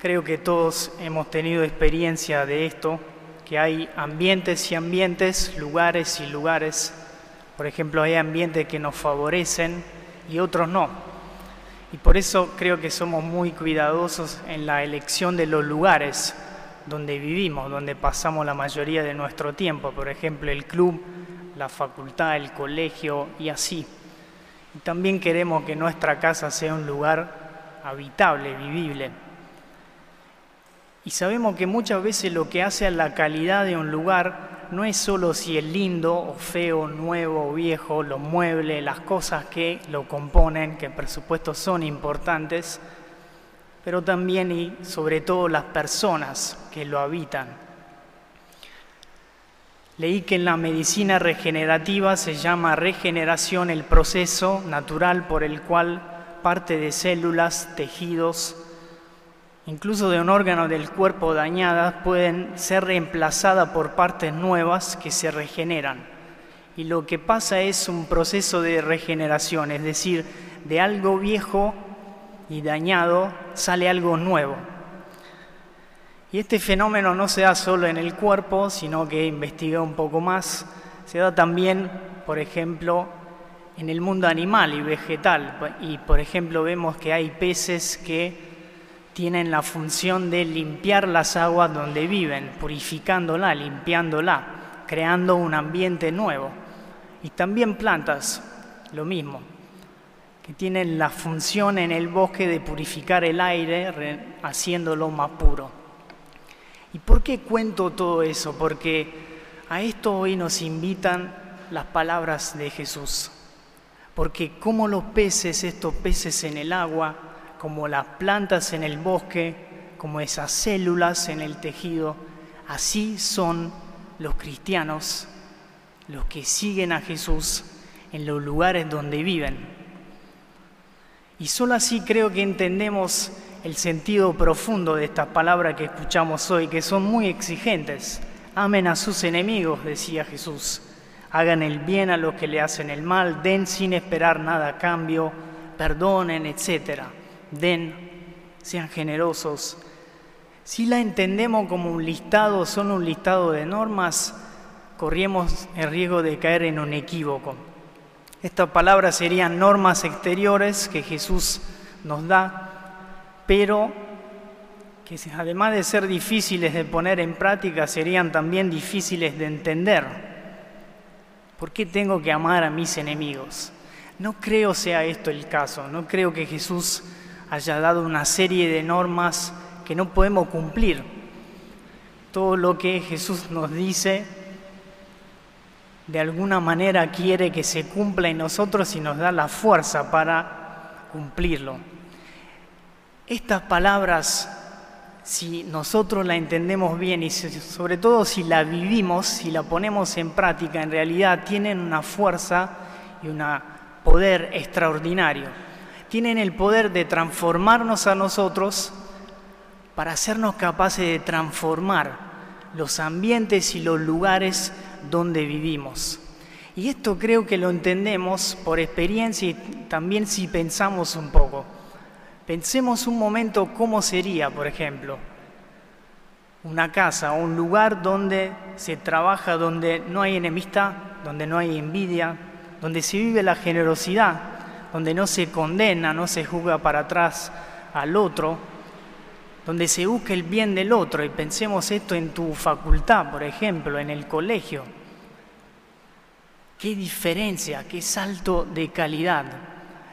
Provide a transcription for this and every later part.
Creo que todos hemos tenido experiencia de esto, que hay ambientes y ambientes, lugares y lugares. Por ejemplo, hay ambientes que nos favorecen y otros no. Y por eso creo que somos muy cuidadosos en la elección de los lugares donde vivimos, donde pasamos la mayoría de nuestro tiempo. Por ejemplo, el club, la facultad, el colegio y así. Y también queremos que nuestra casa sea un lugar habitable, vivible. Y sabemos que muchas veces lo que hace a la calidad de un lugar no es solo si es lindo o feo, nuevo o viejo, los muebles, las cosas que lo componen, que por supuesto son importantes, pero también y sobre todo las personas que lo habitan. Leí que en la medicina regenerativa se llama regeneración el proceso natural por el cual parte de células, tejidos, incluso de un órgano del cuerpo dañadas, pueden ser reemplazadas por partes nuevas que se regeneran. Y lo que pasa es un proceso de regeneración, es decir, de algo viejo y dañado sale algo nuevo. Y este fenómeno no se da solo en el cuerpo, sino que investigué un poco más, se da también, por ejemplo, en el mundo animal y vegetal. Y por ejemplo vemos que hay peces que tienen la función de limpiar las aguas donde viven, purificándola, limpiándola, creando un ambiente nuevo. Y también plantas, lo mismo, que tienen la función en el bosque de purificar el aire, haciéndolo más puro. ¿Y por qué cuento todo eso? Porque a esto hoy nos invitan las palabras de Jesús. Porque como los peces, estos peces en el agua, como las plantas en el bosque, como esas células en el tejido, así son los cristianos, los que siguen a Jesús en los lugares donde viven. Y solo así creo que entendemos el sentido profundo de estas palabras que escuchamos hoy, que son muy exigentes. Amen a sus enemigos, decía Jesús. Hagan el bien a los que le hacen el mal, den sin esperar nada a cambio, perdonen, etcétera den, sean generosos. Si la entendemos como un listado, solo un listado de normas, corríamos el riesgo de caer en un equívoco. Estas palabras serían normas exteriores que Jesús nos da, pero que además de ser difíciles de poner en práctica, serían también difíciles de entender. ¿Por qué tengo que amar a mis enemigos? No creo sea esto el caso, no creo que Jesús haya dado una serie de normas que no podemos cumplir. Todo lo que Jesús nos dice, de alguna manera quiere que se cumpla en nosotros y nos da la fuerza para cumplirlo. Estas palabras, si nosotros la entendemos bien y sobre todo si la vivimos, si la ponemos en práctica, en realidad tienen una fuerza y un poder extraordinario tienen el poder de transformarnos a nosotros para hacernos capaces de transformar los ambientes y los lugares donde vivimos. Y esto creo que lo entendemos por experiencia y también si pensamos un poco. Pensemos un momento cómo sería, por ejemplo, una casa un lugar donde se trabaja, donde no hay enemistad, donde no hay envidia, donde se vive la generosidad, donde no se condena, no se juzga para atrás al otro, donde se busca el bien del otro. Y pensemos esto en tu facultad, por ejemplo, en el colegio. Qué diferencia, qué salto de calidad.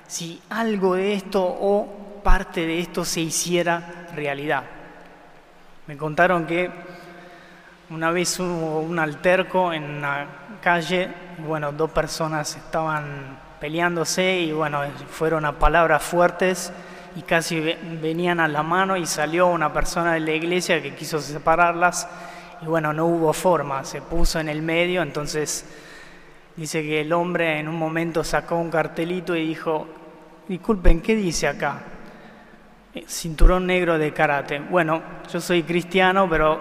Si algo de esto o parte de esto se hiciera realidad. Me contaron que una vez hubo un alterco en la calle, bueno, dos personas estaban peleándose y bueno, fueron a palabras fuertes y casi venían a la mano y salió una persona de la iglesia que quiso separarlas y bueno, no hubo forma, se puso en el medio, entonces dice que el hombre en un momento sacó un cartelito y dijo, disculpen, ¿qué dice acá? Eh, cinturón negro de karate. Bueno, yo soy cristiano, pero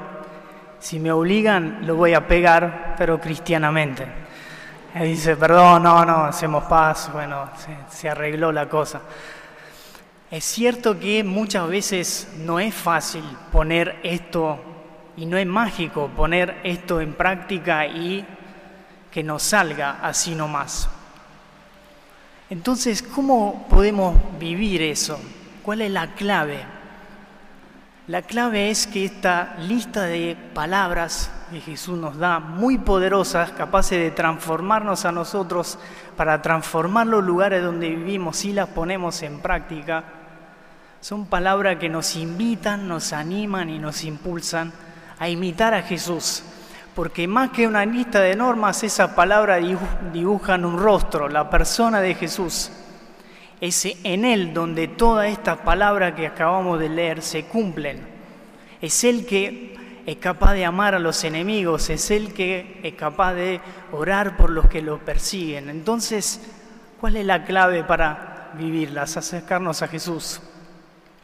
si me obligan lo voy a pegar, pero cristianamente. Dice, perdón, no, no, hacemos paz, bueno, se, arregló la cosa. Es cierto que muchas veces no es fácil poner esto, y no es mágico poner esto en práctica y que nos salga así nomás. Entonces, ¿cómo podemos vivir eso? ¿Cuál es la clave? La clave es que esta lista de palabras que Jesús nos da, muy poderosas, capaces de transformarnos a nosotros, para transformar los lugares donde vivimos si las ponemos en práctica, son palabras que nos invitan, nos animan y nos impulsan a imitar a Jesús. Porque más que una lista de normas, esas palabras dibujan un rostro, la persona de Jesús. Es en Él donde todas estas palabras que acabamos de leer se cumplen. Es Él que es capaz de amar a los enemigos, es Él que es capaz de orar por los que lo persiguen. Entonces, ¿cuál es la clave para vivirlas? Acercarnos a Jesús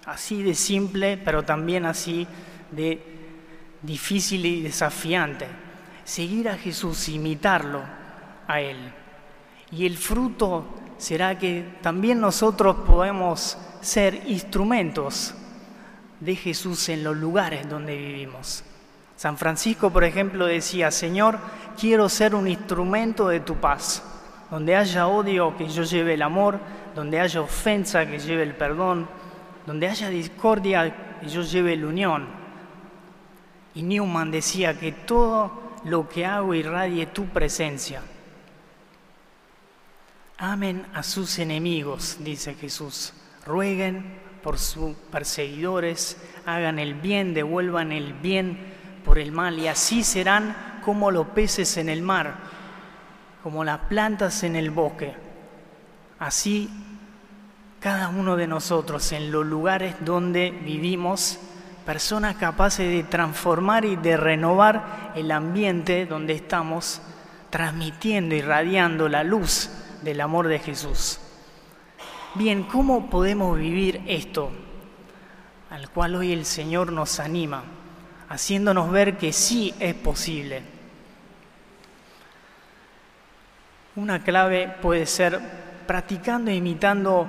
así de simple, pero también así de difícil y desafiante. Seguir a Jesús, imitarlo a Él. Y el fruto será que también nosotros podemos ser instrumentos de Jesús en los lugares donde vivimos. San Francisco, por ejemplo, decía, Señor, quiero ser un instrumento de tu paz. Donde haya odio, que yo lleve el amor, donde haya ofensa, que lleve el perdón, donde haya discordia, que yo lleve la unión. Y Newman decía que todo lo que hago irradie tu presencia. Amen a sus enemigos, dice Jesús. Rueguen por sus perseguidores, hagan el bien, devuelvan el bien por el mal, y así serán como los peces en el mar, como las plantas en el bosque. Así cada uno de nosotros en los lugares donde vivimos, personas capaces de transformar y de renovar el ambiente donde estamos, transmitiendo y radiando la luz del amor de Jesús. Bien, ¿cómo podemos vivir esto? Al cual hoy el Señor nos anima, haciéndonos ver que sí es posible. Una clave puede ser practicando e imitando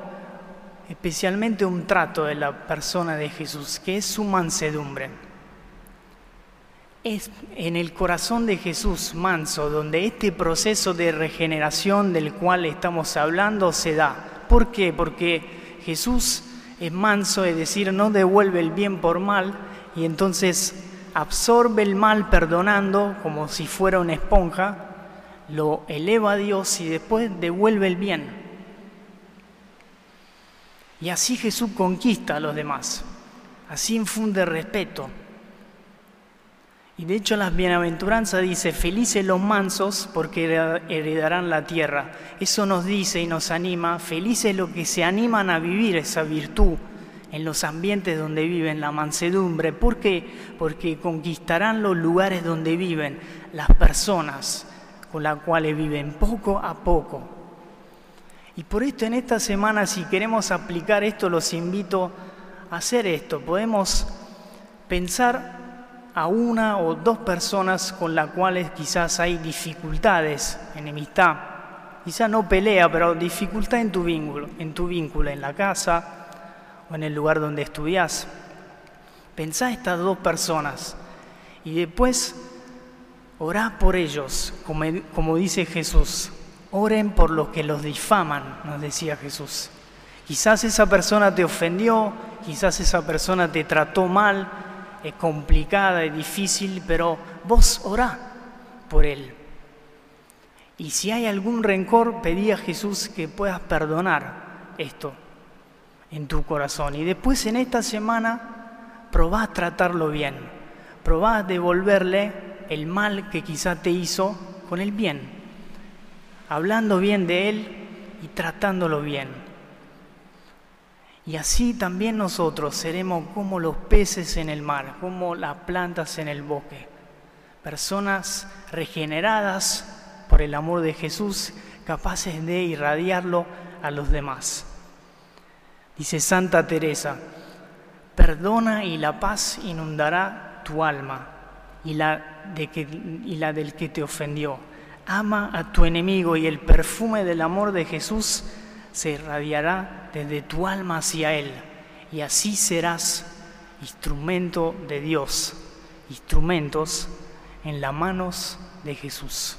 especialmente un trato de la persona de Jesús, que es su mansedumbre. Es en el corazón de Jesús manso donde este proceso de regeneración del cual estamos hablando se da. ¿Por qué? Porque Jesús es manso, es decir, no devuelve el bien por mal y entonces absorbe el mal perdonando como si fuera una esponja, lo eleva a Dios y después devuelve el bien. Y así Jesús conquista a los demás, así infunde respeto. Y de hecho las bienaventuranzas dice, felices los mansos porque heredarán la tierra. Eso nos dice y nos anima, felices los que se animan a vivir esa virtud en los ambientes donde viven, la mansedumbre. ¿Por qué? Porque conquistarán los lugares donde viven, las personas con las cuales viven poco a poco. Y por esto en esta semana, si queremos aplicar esto, los invito a hacer esto. Podemos pensar a una o dos personas con las cuales quizás hay dificultades, enemistad, quizás no pelea, pero dificultad en tu vínculo, en tu vínculo, en la casa o en el lugar donde estudias. Pensá estas dos personas y después orá por ellos, como, como dice Jesús. Oren por los que los difaman, nos decía Jesús. Quizás esa persona te ofendió, quizás esa persona te trató mal, es complicada, es difícil, pero vos orá por él. Y si hay algún rencor, pedí a Jesús que puedas perdonar esto en tu corazón. Y después en esta semana probá a tratarlo bien, probá a devolverle el mal que quizá te hizo con el bien hablando bien de Él y tratándolo bien. Y así también nosotros seremos como los peces en el mar, como las plantas en el bosque, personas regeneradas por el amor de Jesús, capaces de irradiarlo a los demás. Dice Santa Teresa, perdona y la paz inundará tu alma y la, de que, y la del que te ofendió ama a tu enemigo y el perfume del amor de Jesús se irradiará desde tu alma hacia Él. y así serás instrumento de Dios, instrumentos en las manos de Jesús.